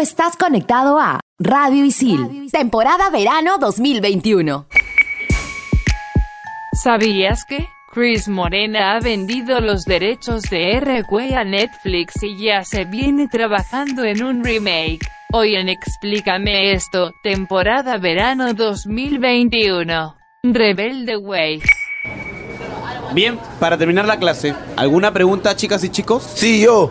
estás conectado a Radio Isil, temporada verano 2021. ¿Sabías que? Chris Morena ha vendido los derechos de RQ a Netflix y ya se viene trabajando en un remake. Hoy en Explícame esto, temporada verano 2021. Rebelde Way. Bien, para terminar la clase, ¿alguna pregunta chicas y chicos? Sí, yo.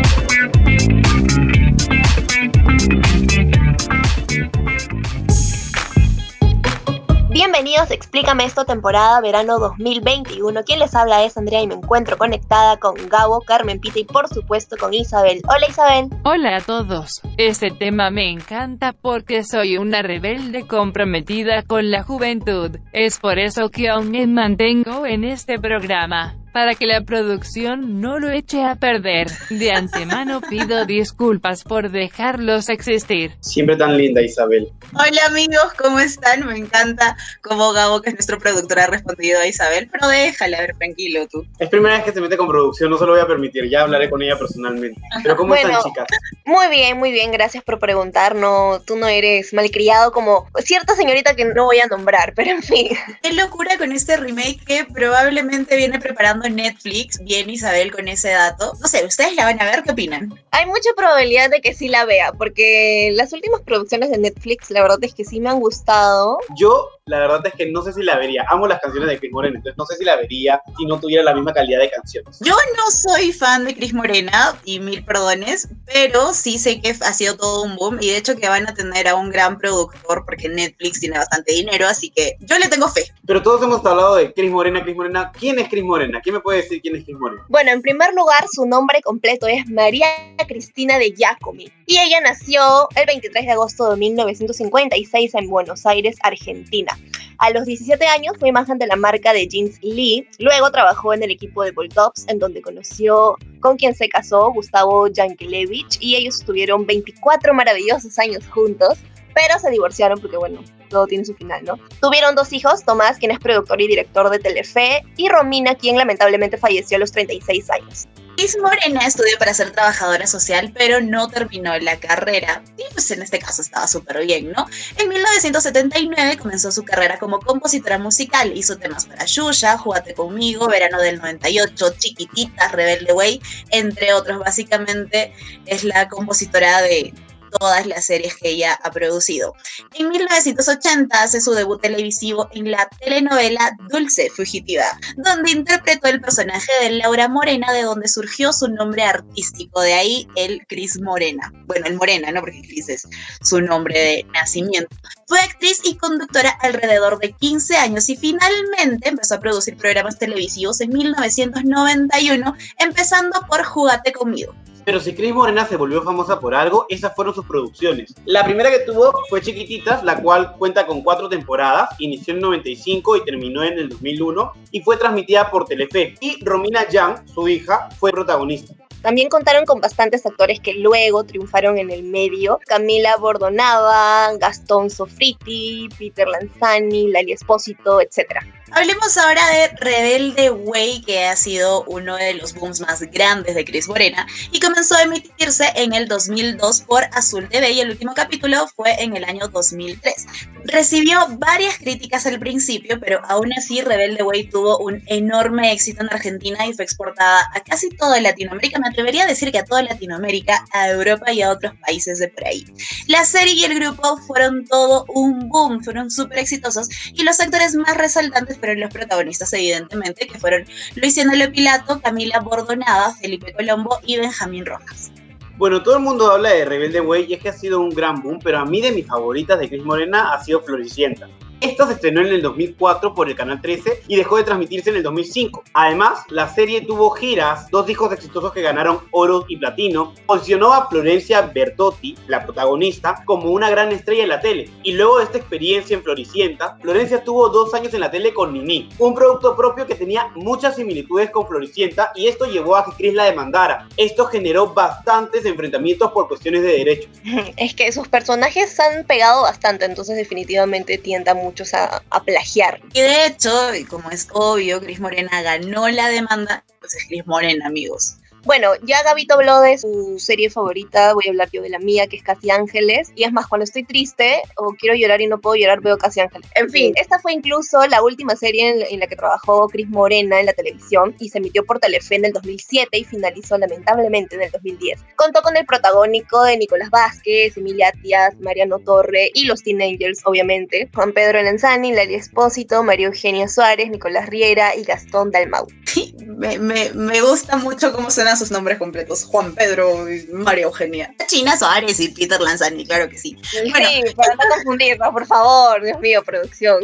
Bienvenidos Explícame esto, temporada verano 2021. Quien les habla es Andrea y me encuentro conectada con Gabo, Carmen Pita y por supuesto con Isabel. Hola Isabel. Hola a todos. Este tema me encanta porque soy una rebelde comprometida con la juventud. Es por eso que aún me mantengo en este programa para que la producción no lo eche a perder. De antemano pido disculpas por dejarlos existir. Siempre tan linda, Isabel. Hola amigos, ¿cómo están? Me encanta cómo Gabo, que es nuestro productor, ha respondido a Isabel, pero déjala, a ver, tranquilo tú. Es primera vez que se mete con producción, no se lo voy a permitir, ya hablaré con ella personalmente. Pero ¿cómo Bueno. están, chicas? Muy bien, muy bien, gracias por preguntar. No, tú no eres malcriado como cierta señorita que no voy a nombrar, pero en fin. Qué locura con este remake que probablemente viene preparando Netflix. Bien, Isabel, con ese dato. No sé, ¿ustedes la van a ver? ¿Qué opinan? Hay mucha probabilidad de que sí la vea, porque las últimas producciones de Netflix, la verdad es que sí me han gustado. Yo, la verdad es que no sé si la vería. Amo las canciones de Chris Morena, entonces no sé si la vería si no tuviera la misma calidad de canciones. Yo no soy fan de Cris Morena, y mil perdones, pero sí sé que ha sido todo un boom, y de hecho que van a tener a un gran productor, porque Netflix tiene bastante dinero, así que yo le tengo fe. Pero todos hemos hablado de Chris Morena, Chris Morena. ¿Quién es Chris Morena? ¿Quién me puede decir quién es Chris Morena? Bueno, en primer lugar, su nombre completo es María Cristina de Giacomi, y ella nació el 23 de agosto de 1956 en Buenos Aires, Argentina. A los 17 años fue imagen de la marca de jeans Lee, luego trabajó en el equipo de Voltops, en donde conoció con quien se casó, Gustavo Yankelevich, y ellos estuvieron 24 maravillosos años juntos, pero se divorciaron porque, bueno, todo tiene su final, ¿no? Tuvieron dos hijos, Tomás, quien es productor y director de Telefe, y Romina, quien lamentablemente falleció a los 36 años. Cris Morena estudió para ser trabajadora social, pero no terminó la carrera. Y pues en este caso estaba súper bien, ¿no? En 1979 comenzó su carrera como compositora musical. Hizo temas para Yuya, Júgate conmigo, Verano del 98, Chiquititas, Rebelde Way, entre otros. Básicamente es la compositora de todas las series que ella ha producido. En 1980 hace su debut televisivo en la telenovela Dulce Fugitiva, donde interpretó el personaje de Laura Morena, de donde surgió su nombre artístico, de ahí el Cris Morena. Bueno, el Morena, ¿no? Porque Cris es su nombre de nacimiento. Fue actriz y conductora alrededor de 15 años y finalmente empezó a producir programas televisivos en 1991, empezando por Júgate conmigo. Pero si Chris Morena se volvió famosa por algo, esas fueron sus producciones. La primera que tuvo fue Chiquititas, la cual cuenta con cuatro temporadas, inició en el 95 y terminó en el 2001, y fue transmitida por Telefe. Y Romina Yang, su hija, fue protagonista. También contaron con bastantes actores que luego triunfaron en el medio. Camila Bordonava, Gastón Sofriti, Peter Lanzani, Lali Espósito, etc. Hablemos ahora de Rebelde Way, que ha sido uno de los booms más grandes de Cris Morena y comenzó a emitirse en el 2002 por Azul TV y el último capítulo fue en el año 2003. Recibió varias críticas al principio, pero aún así Rebelde Way tuvo un enorme éxito en Argentina y fue exportada a casi toda Latinoamérica. Me atrevería a decir que a toda Latinoamérica, a Europa y a otros países de por ahí. La serie y el grupo fueron todo un boom, fueron súper exitosos y los actores más resaltantes fueron los protagonistas, evidentemente, que fueron Luisiana Pilato, Camila Bordonada, Felipe Colombo y Benjamín Rojas. Bueno, todo el mundo habla de Rebelde Way y es que ha sido un gran boom, pero a mí de mis favoritas de Cris Morena ha sido Floricienta. Esta se estrenó en el 2004 por el Canal 13 y dejó de transmitirse en el 2005. Además, la serie tuvo giras, dos discos exitosos que ganaron oro y platino, posicionó a Florencia Bertotti, la protagonista, como una gran estrella en la tele. Y luego de esta experiencia en Floricienta, Florencia tuvo dos años en la tele con Nini, un producto propio que tenía muchas similitudes con Floricienta y esto llevó a que Chris la demandara. Esto generó bastantes enfrentamientos por cuestiones de derechos. Es que sus personajes han pegado bastante, entonces definitivamente tientan muchos a, plagiar. Y de hecho, como es obvio, Chris Morena ganó la demanda, pues es Chris Morena, amigos. Bueno, ya Gabito habló de su serie favorita, voy a hablar yo de la mía, que es Casi Ángeles. Y es más, cuando estoy triste o quiero llorar y no puedo llorar, veo Casi Ángeles. En fin, esta fue incluso la última serie en, en la que trabajó Cris Morena en la televisión y se emitió por Telefe en el 2007 y finalizó lamentablemente en el 2010. Contó con el protagónico de Nicolás Vázquez, Emilia Tías, Mariano Torre y los Teenagers, obviamente. Juan Pedro Lanzani, Lali Espósito, María Eugenia Suárez, Nicolás Riera y Gastón Dalmau. me, me, me gusta mucho cómo sus nombres completos. Juan Pedro y María Eugenia. China Suárez y Peter Lanzani, claro que sí. Bueno, sí, para no confundirnos, por favor, Dios mío, producción.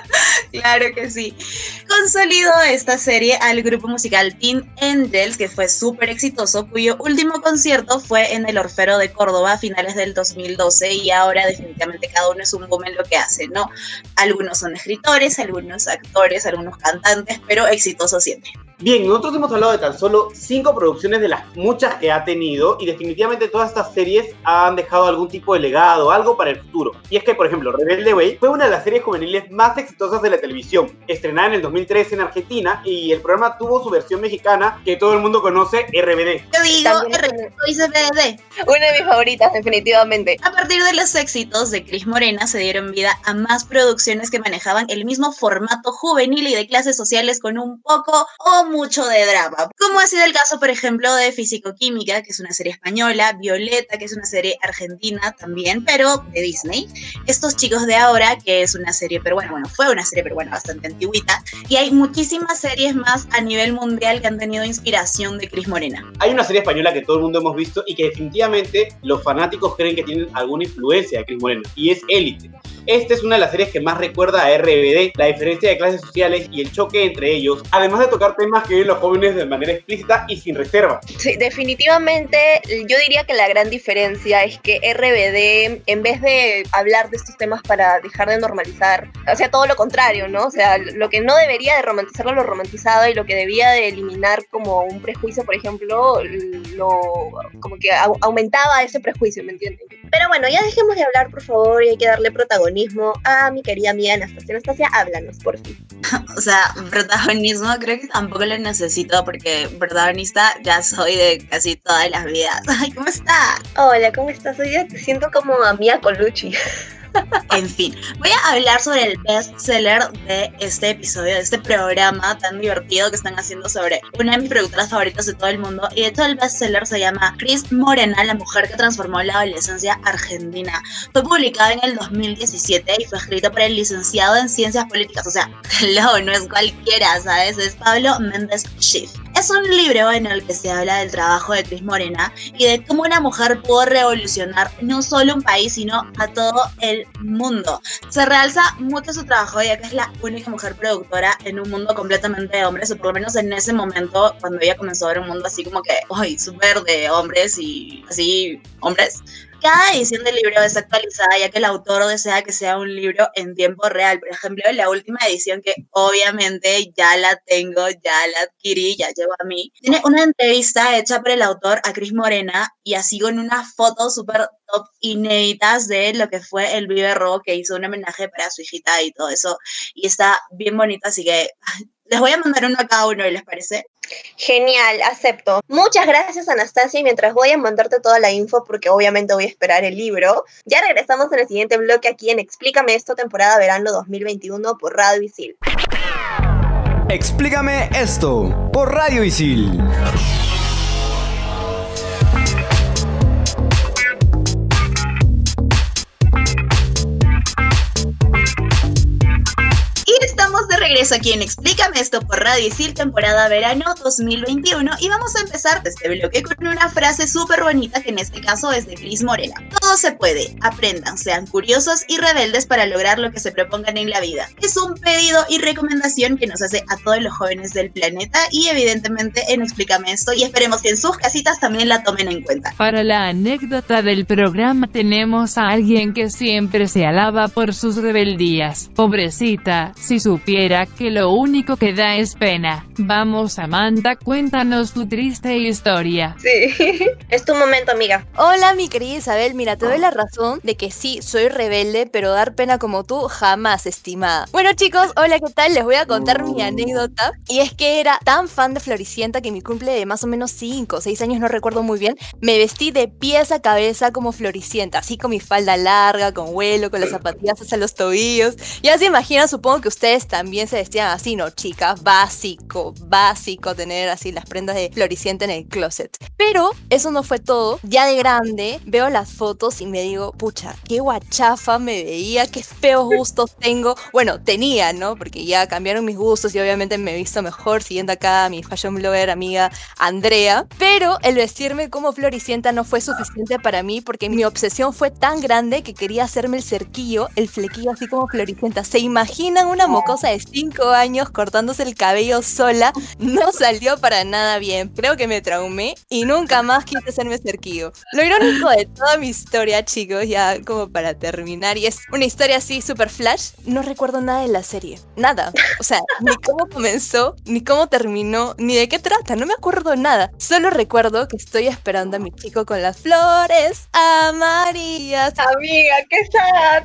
claro que sí. Consolidó esta serie al grupo musical Teen Angels, que fue súper exitoso, cuyo último concierto fue en el Orfero de Córdoba a finales del 2012 y ahora definitivamente cada uno es un boom en lo que hace, ¿no? Algunos son escritores, algunos actores, algunos cantantes, pero exitosos siempre. Bien, nosotros hemos hablado de tan solo cinco producciones de las muchas que ha tenido y definitivamente todas estas series han dejado algún tipo de legado, algo para el futuro. Y es que, por ejemplo, Rebelde Way fue una de las series juveniles más exitosas de la televisión, estrenada en el 2013 en Argentina y el programa tuvo su versión mexicana que todo el mundo conoce, RBD. Yo digo, RBD. Una de mis favoritas, definitivamente. A partir de los éxitos de Cris Morena se dieron vida a más producciones que manejaban el mismo formato juvenil y de clases sociales con un poco o mucho de drama. Como ha sido el caso, por ejemplo, de Físico-Química, que es una serie española, Violeta, que es una serie argentina también, pero de Disney. Estos chicos de ahora, que es una serie peruana, bueno, fue una serie peruana bastante antigüita, y hay muchísimas series más a nivel mundial que han tenido inspiración de Cris Morena. Hay una serie española que todo el mundo hemos visto y que definitivamente los fanáticos creen que tienen alguna influencia de Cris Morena, y es Élite. Esta es una de las series que más recuerda a RBD, la diferencia de clases sociales y el choque entre ellos, además de tocar temas que viven los jóvenes de manera explícita y sin reserva. Sí, definitivamente yo diría que la gran diferencia es que RBD, en vez de hablar de estos temas para dejar de normalizar, o sea, todo lo contrario, ¿no? O sea, lo que no debería de romantizarlo lo romantizado y lo que debía de eliminar como un prejuicio, por ejemplo, lo como que aumentaba ese prejuicio, ¿me entiendes? Pero bueno, ya dejemos de hablar, por favor, y hay que darle protagonismo a mi querida amiga Anastasia. Anastasia, háblanos, por fin. o sea, protagonismo creo que tampoco lo necesito porque protagonista ya soy de casi todas las vidas. Ay, ¿cómo está? Hola, ¿cómo estás? Hoy te siento como amiga Colucci. En fin, voy a hablar sobre el bestseller de este episodio, de este programa tan divertido que están haciendo sobre una de mis productoras favoritas de todo el mundo. Y de hecho, el bestseller se llama Chris Morena, la mujer que transformó la adolescencia argentina. Fue publicado en el 2017 y fue escrito por el licenciado en Ciencias Políticas. O sea, no es cualquiera, ¿sabes? Es Pablo Méndez Schiff. Es un libro en el que se habla del trabajo de Chris Morena y de cómo una mujer pudo revolucionar no solo un país, sino a todo el mundo. Se realza mucho su trabajo ya que es la única mujer productora en un mundo completamente de hombres, o por lo menos en ese momento, cuando ella comenzó a ver un mundo así como que, uy, súper de hombres y así, hombres. Cada edición del libro es actualizada ya que el autor desea que sea un libro en tiempo real. Por ejemplo, la última edición que obviamente ya la tengo, ya la adquirí, ya llegó a mí, tiene una entrevista hecha por el autor a Cris Morena y así con unas fotos súper top inéditas de lo que fue el Vive que hizo un homenaje para su hijita y todo eso. Y está bien bonito, así que les voy a mandar uno a cada uno, ¿les parece? Genial, acepto. Muchas gracias Anastasia y mientras voy a mandarte toda la info porque obviamente voy a esperar el libro, ya regresamos en el siguiente bloque aquí en Explícame esto temporada verano 2021 por Radio Isil. Explícame esto por Radio Isil. Regreso aquí en Explícame esto por Radio Isil, temporada verano 2021. Y vamos a empezar este bloque con una frase súper bonita que en este caso es de Cris Morena. Todo se puede. Aprendan, sean curiosos y rebeldes para lograr lo que se propongan en la vida. Es un pedido y recomendación que nos hace a todos los jóvenes del planeta y evidentemente en Explícame esto y esperemos que en sus casitas también la tomen en cuenta. Para la anécdota del programa tenemos a alguien que siempre se alaba por sus rebeldías. Pobrecita, si supiera que lo único que da es pena. Vamos Samantha, cuéntanos tu triste historia. Sí, es tu momento amiga. Hola mi querida Isabel, mira, te doy la razón de que sí, soy rebelde, pero dar pena como tú jamás, estimada. Bueno chicos, hola, ¿qué tal? Les voy a contar mi anécdota. Y es que era tan fan de Floricienta que mi cumple de más o menos 5 o 6 años, no recuerdo muy bien, me vestí de pies a cabeza como Floricienta, así con mi falda larga, con vuelo, con las zapatillas hasta los tobillos. Ya se imaginan, supongo que ustedes también se vestían así, ¿no, chicas? Básico, básico tener así las prendas de Floricienta en el closet. Pero eso no fue todo. Ya de grande veo las fotos y me digo, pucha, qué guachafa me veía, qué feos gustos tengo. Bueno, tenía, ¿no? Porque ya cambiaron mis gustos y obviamente me he visto mejor siguiendo acá a mi fashion blogger amiga Andrea. Pero el vestirme como Floricienta no fue suficiente para mí porque mi obsesión fue tan grande que quería hacerme el cerquillo, el flequillo así como Floricienta. ¿Se imaginan una mocosa de 5 años cortándose el cabello sola? No salió para nada bien. Creo que me traumé y nunca más quise hacerme cerquillo. Lo irónico de toda mi historia, chicos, ya como para terminar, y es una historia así super flash, no recuerdo nada de la serie. Nada. O sea, ni cómo comenzó, ni cómo terminó, ni de qué trata. No me acuerdo nada. Solo recuerdo que estoy esperando a mi chico con las flores amarillas. Amiga, qué sad.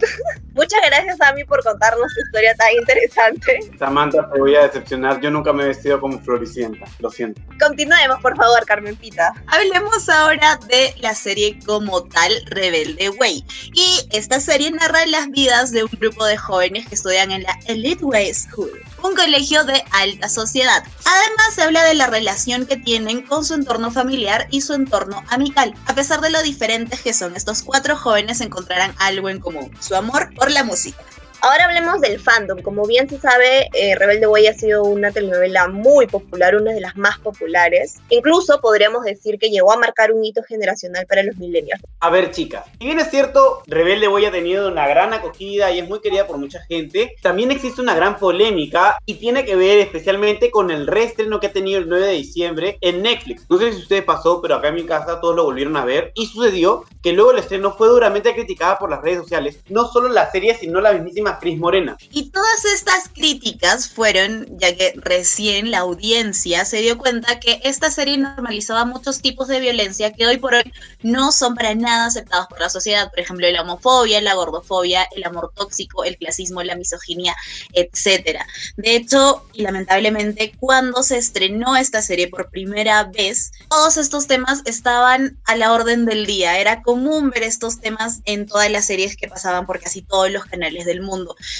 Muchas gracias a mí por contarnos tu historia tan interesante. Samantha, te voy a decepcionar. Yo nunca me he vestido como Floricienta. Lo siento. Continuemos, por favor, Carmen Pita. Hablemos ahora de la serie como tal, Rebelde Way. Y esta serie narra las vidas de un grupo de jóvenes que estudian en la Elite Way School, un colegio de alta sociedad. Además, se habla de la relación que tienen con su entorno familiar y su entorno amical. A pesar de lo diferentes que son, estos cuatro jóvenes encontrarán algo en común, su amor por la música. Ahora hablemos del fandom. Como bien se sabe, eh, Rebelde Way ha sido una telenovela muy popular, una de las más populares. Incluso podríamos decir que llegó a marcar un hito generacional para los millennials. A ver, chicas, si bien es cierto, Rebelde Way ha tenido una gran acogida y es muy querida por mucha gente, también existe una gran polémica y tiene que ver especialmente con el reestreno que ha tenido el 9 de diciembre en Netflix. No sé si ustedes pasó, pero acá en mi casa todos lo volvieron a ver y sucedió que luego el estreno fue duramente criticada por las redes sociales. No solo la serie, sino la mismísima Cris Morena. Y todas estas críticas fueron, ya que recién la audiencia se dio cuenta que esta serie normalizaba muchos tipos de violencia que hoy por hoy no son para nada aceptados por la sociedad. Por ejemplo, la homofobia, la gordofobia, el amor tóxico, el clasismo, la misoginia, etc. De hecho, y lamentablemente, cuando se estrenó esta serie por primera vez, todos estos temas estaban a la orden del día. Era común ver estos temas en todas las series que pasaban por casi todos los canales del mundo.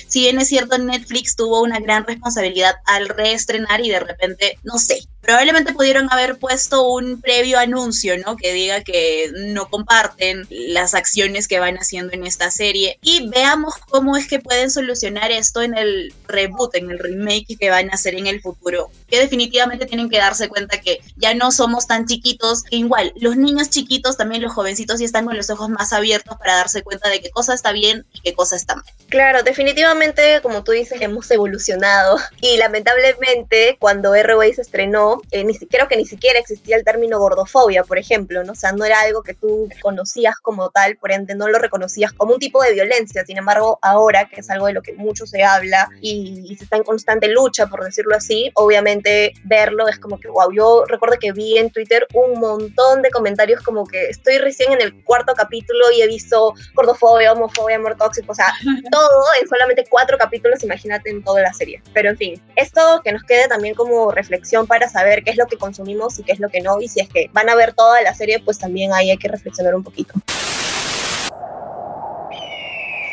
Si bien es cierto, Netflix tuvo una gran responsabilidad al reestrenar y de repente, no sé, probablemente pudieron haber puesto un previo anuncio, ¿no? Que diga que no comparten las acciones que van haciendo en esta serie y veamos cómo es que pueden solucionar esto en el reboot, en el remake que van a hacer en el futuro. Que definitivamente tienen que darse cuenta que ya no somos tan chiquitos, que igual los niños chiquitos, también los jovencitos, ya están con los ojos más abiertos para darse cuenta de qué cosa está bien y qué cosa está mal. Claro, definitivamente, como tú dices, hemos evolucionado y lamentablemente cuando R-Way se estrenó, eh, ni creo que ni siquiera existía el término gordofobia, por ejemplo, ¿no? O sea, no era algo que tú conocías como tal, por ende no lo reconocías como un tipo de violencia. Sin embargo, ahora, que es algo de lo que mucho se habla y, y se está en constante lucha, por decirlo así, obviamente verlo es como que, wow, yo recuerdo que vi en Twitter un montón de comentarios como que estoy recién en el cuarto capítulo y he visto gordofobia, homofobia, amor tóxico, o sea, todo en solamente cuatro capítulos, imagínate en toda la serie. Pero en fin, esto que nos quede también como reflexión para saber qué es lo que consumimos y qué es lo que no, y si es que van a ver toda la serie, pues también ahí hay que reflexionar un poquito.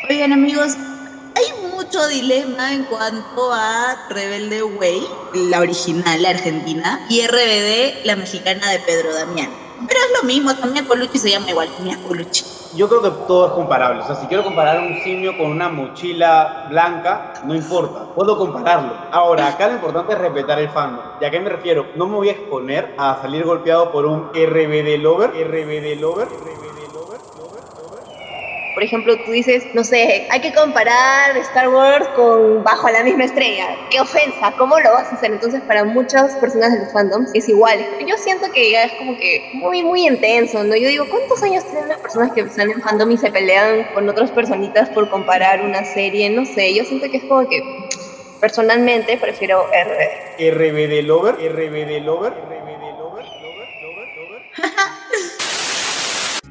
Oigan amigos, hay mucho dilema en cuanto a Rebelde Way, la original, la argentina, y RBD, la mexicana de Pedro Damián. Pero es lo mismo, también Colucci se llama igual, Mia Colucci. Yo creo que todo es comparable. O sea, si quiero comparar un simio con una mochila blanca, no importa. Puedo compararlo. Ahora, acá lo importante es respetar el fandom. ¿Y a qué me refiero? No me voy a exponer a salir golpeado por un RBD lover. RBD lover. RBD. Por ejemplo, tú dices, no sé, hay que comparar Star Wars con Bajo la misma estrella. ¡Qué ofensa! ¿Cómo lo vas a hacer? Entonces, para muchas personas de los fandoms es igual. Yo siento que ya es como que muy, muy intenso, ¿no? Yo digo, ¿cuántos años tienen las personas que están en fandom y se pelean con otras personitas por comparar una serie? No sé, yo siento que es como que personalmente prefiero RBD. RBD Lover, RBD Lover, RBD Lover, Lover, Lover, Lover.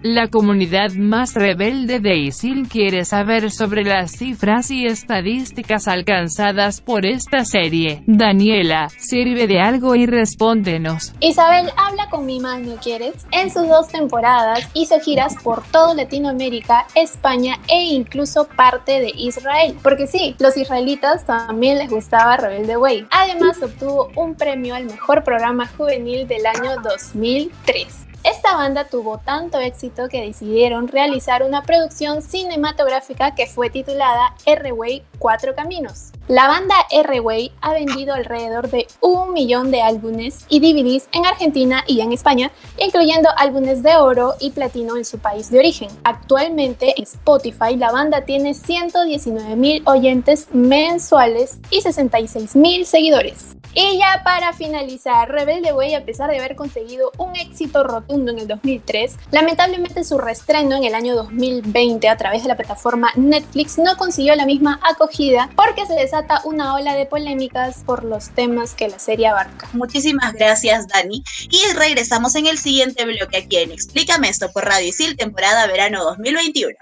La comunidad más rebelde de ISIL quiere saber sobre las cifras y estadísticas alcanzadas por esta serie. Daniela, sirve de algo y respóndenos. Isabel habla con mi mano, ¿quieres? En sus dos temporadas hizo giras por toda Latinoamérica, España e incluso parte de Israel. Porque sí, los israelitas también les gustaba Rebelde Way. Además obtuvo un premio al mejor programa juvenil del año 2003. Esta banda tuvo tanto éxito que decidieron realizar una producción cinematográfica que fue titulada R-Way Cuatro Caminos. La banda R-Way ha vendido alrededor de un millón de álbumes y DVDs en Argentina y en España, incluyendo álbumes de oro y platino en su país de origen. Actualmente en Spotify la banda tiene 119 mil oyentes mensuales y 66 mil seguidores. Y ya para finalizar, Rebelde Way, a pesar de haber conseguido un éxito rotundo en el 2003, lamentablemente su reestreno en el año 2020 a través de la plataforma Netflix no consiguió la misma acogida porque se desata una ola de polémicas por los temas que la serie abarca. Muchísimas gracias, Dani. Y regresamos en el siguiente bloque aquí en Explícame esto por Radio Isil, temporada verano 2021.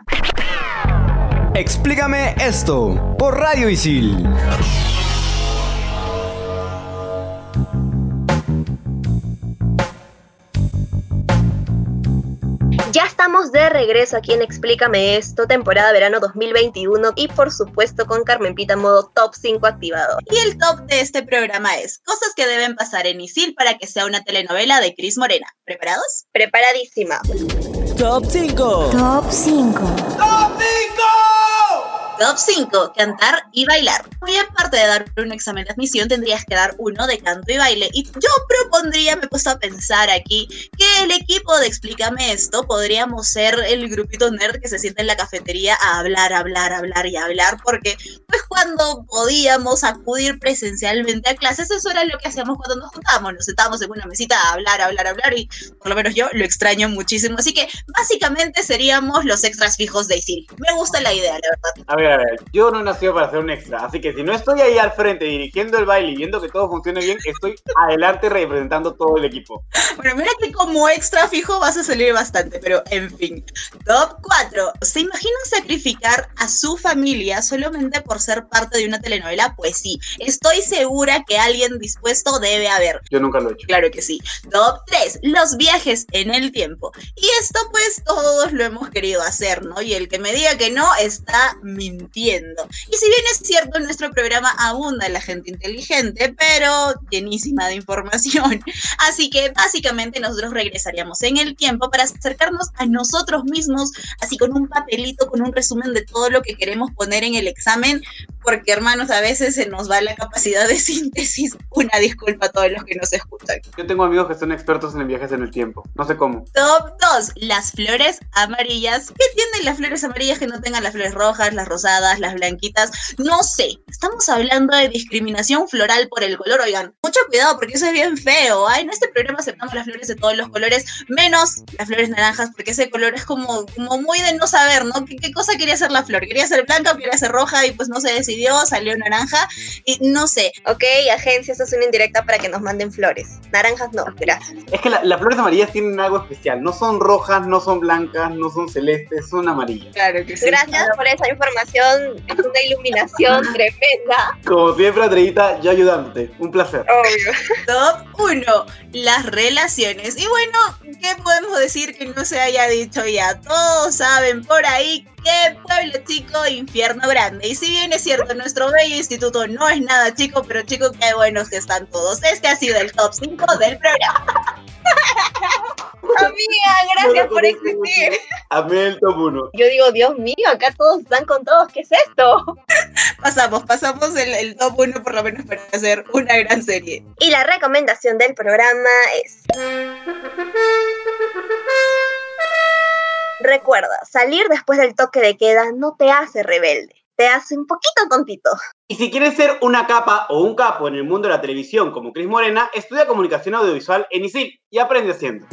Explícame esto por Radio Isil. Estamos de regreso aquí en Explícame esto, temporada verano 2021 y por supuesto con Carmen Pita modo top 5 activado. Y el top de este programa es cosas que deben pasar en Isil para que sea una telenovela de Cris Morena. ¿Preparados? Preparadísima. Top 5. Top 5. Top 5, cantar y bailar. Muy aparte de dar un examen de admisión, tendrías que dar uno de canto y baile. Y yo propondría, me he puesto a pensar aquí, que el equipo de Explícame esto podríamos ser el grupito nerd que se sienta en la cafetería a hablar, hablar, hablar y hablar, porque pues cuando podíamos acudir presencialmente a clases, eso era lo que hacíamos cuando nos juntábamos, nos sentábamos en una mesita a hablar, hablar, hablar, y por lo menos yo lo extraño muchísimo. Así que básicamente seríamos los extras fijos de Isil. Me gusta la idea, la verdad. A ver, a ver, yo no he nacido para ser un extra, así que si no estoy ahí al frente dirigiendo el baile y viendo que todo funcione bien, estoy adelante representando todo el equipo. Bueno, mira que como extra fijo vas a salir bastante, pero en fin. Top 4. ¿Se imaginan sacrificar a su familia solamente por ser parte de una telenovela? Pues sí, estoy segura que alguien dispuesto debe haber. Yo nunca lo he hecho. Claro que sí. Top 3. Los viajes en el tiempo. Y esto pues todos lo hemos querido hacer, ¿no? Y el que me diga que no está mintiendo. Y si bien es cierto, en nuestro programa abunda la gente inteligente, pero llenísima de información. Así que básicamente nosotros regresaríamos en el tiempo para acercarnos a nosotros mismos, así con un papelito, con un resumen de todo lo que queremos poner en el examen, porque hermanos, a veces se nos va la capacidad de síntesis. Una disculpa a todos los que nos escuchan. Yo tengo amigos que son expertos en viajes en el tiempo. No sé cómo. Top 2. Las flores amarillas. ¿Qué tienen las flores amarillas que no tengan las flores rojas, las rosadas, las blanquitas? No sé. Estamos hablando de discriminación floral por el color. Oigan, mucho cuidado porque eso es bien feo. Ay, en este programa aceptamos las flores de todos los colores, menos las flores naranjas, porque ese color es como, como muy de no saber, ¿no? ¿Qué, ¿Qué, cosa quería ser la flor? ¿Quería ser blanca o quería ser roja? Y pues no se decidió, salió naranja. Y no sé. Ok, agencia, esto es una indirecta para que nos manden flores. Naranjas no, gracias. Es que la- las flores amarillas tienen algo especial. No son rojas, no son blancas, no son celestes, son amarillas. Claro que sí. Gracias por esa información. Es una iluminación tremenda. Como siempre, Andreita, yo ayudándote. Un placer. Obvio. Top 1. Las relaciones. Y bueno, ¿qué podemos decir que no se haya dicho ya? Todos saben por ahí que pueblo chico, infierno grande. Y si bien es cierto, nuestro bello instituto no es nada chico, pero chico, qué buenos que están todos. Este ha sido el top 5 del programa. Amiga, gracias por existir. A mí el top 1. Yo digo, Dios mío, acá todos están con todos. ¿Qué es esto? Pasamos, pasamos el, el top 1 por lo menos para hacer una gran serie. Y la recomendación del programa es Recuerda, salir después del toque de queda no te hace rebelde, te hace un poquito tontito. Y si quieres ser una capa o un capo en el mundo de la televisión como Cris Morena, estudia comunicación audiovisual en ISIL y aprende haciendo.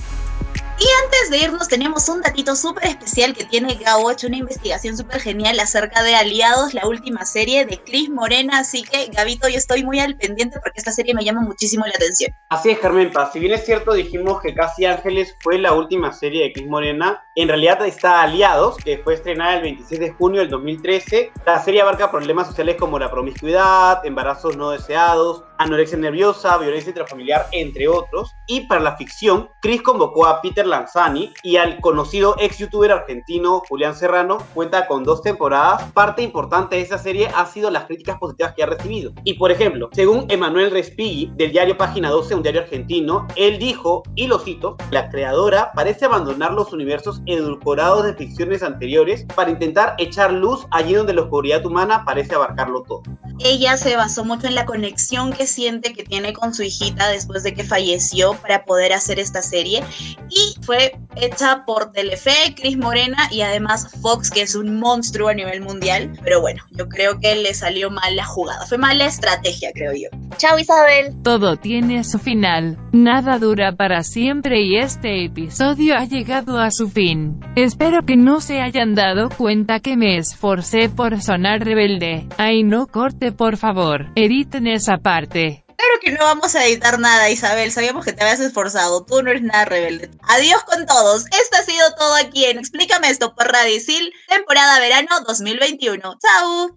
Y antes de irnos tenemos un datito súper especial que tiene Gabo, hecho una investigación súper genial acerca de Aliados, la última serie de Chris Morena, así que Gabito yo estoy muy al pendiente porque esta serie me llama muchísimo la atención. Así es, Carmen Paz. Si bien es cierto, dijimos que Casi Ángeles fue la última serie de Chris Morena, en realidad está Aliados, que fue estrenada el 26 de junio del 2013. La serie abarca problemas sociales como la promiscuidad, embarazos no deseados, anorexia nerviosa, violencia intrafamiliar, entre otros. Y para la ficción, Chris convocó a Peter Lanzani y al conocido ex youtuber argentino Julián Serrano. Cuenta con dos temporadas. Parte importante de esa serie ha sido las críticas positivas que ha recibido. Y por ejemplo, según Emanuel Respighi del diario Página 12, un diario argentino, él dijo, y lo cito, la creadora parece abandonar los universos edulcorados de ficciones anteriores para intentar echar luz allí donde la oscuridad humana parece abarcarlo todo. Ella se basó mucho en la conexión que siente que tiene con su hijita después de que falleció para poder hacer esta serie y fue hecha por Telefe, Cris Morena y además Fox, que es un monstruo a nivel mundial. Pero bueno, yo creo que le salió mal la jugada. Fue mala estrategia, creo yo. Chao Isabel. Todo tiene su final. Nada dura para siempre y este episodio ha llegado a su fin. Espero que no se hayan dado cuenta que me esforcé por sonar rebelde. Ay, no corte, por favor. Editen esa parte. Claro que no vamos a editar nada, Isabel. Sabíamos que te habías esforzado. Tú no eres nada rebelde. Adiós con todos. Esto ha sido todo aquí en Explícame esto por Radio Sil, temporada verano 2021. ¡Chao!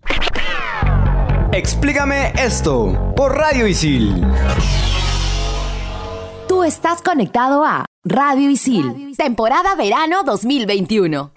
Explícame esto por Radio Isil. Tú estás conectado a Radio Isil, temporada verano 2021.